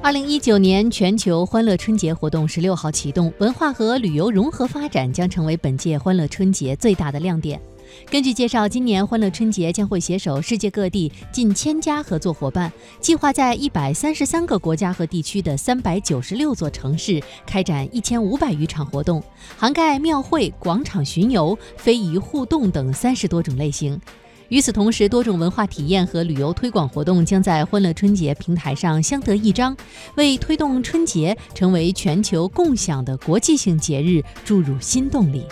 二零一九年全球欢乐春节活动十六号启动，文化和旅游融合发展将成为本届欢乐春节最大的亮点。根据介绍，今年欢乐春节将会携手世界各地近千家合作伙伴，计划在一百三十三个国家和地区的三百九十六座城市开展一千五百余场活动，涵盖庙会、广场巡游、非遗互动等三十多种类型。与此同时，多种文化体验和旅游推广活动将在欢乐春节平台上相得益彰，为推动春节成为全球共享的国际性节日注入新动力。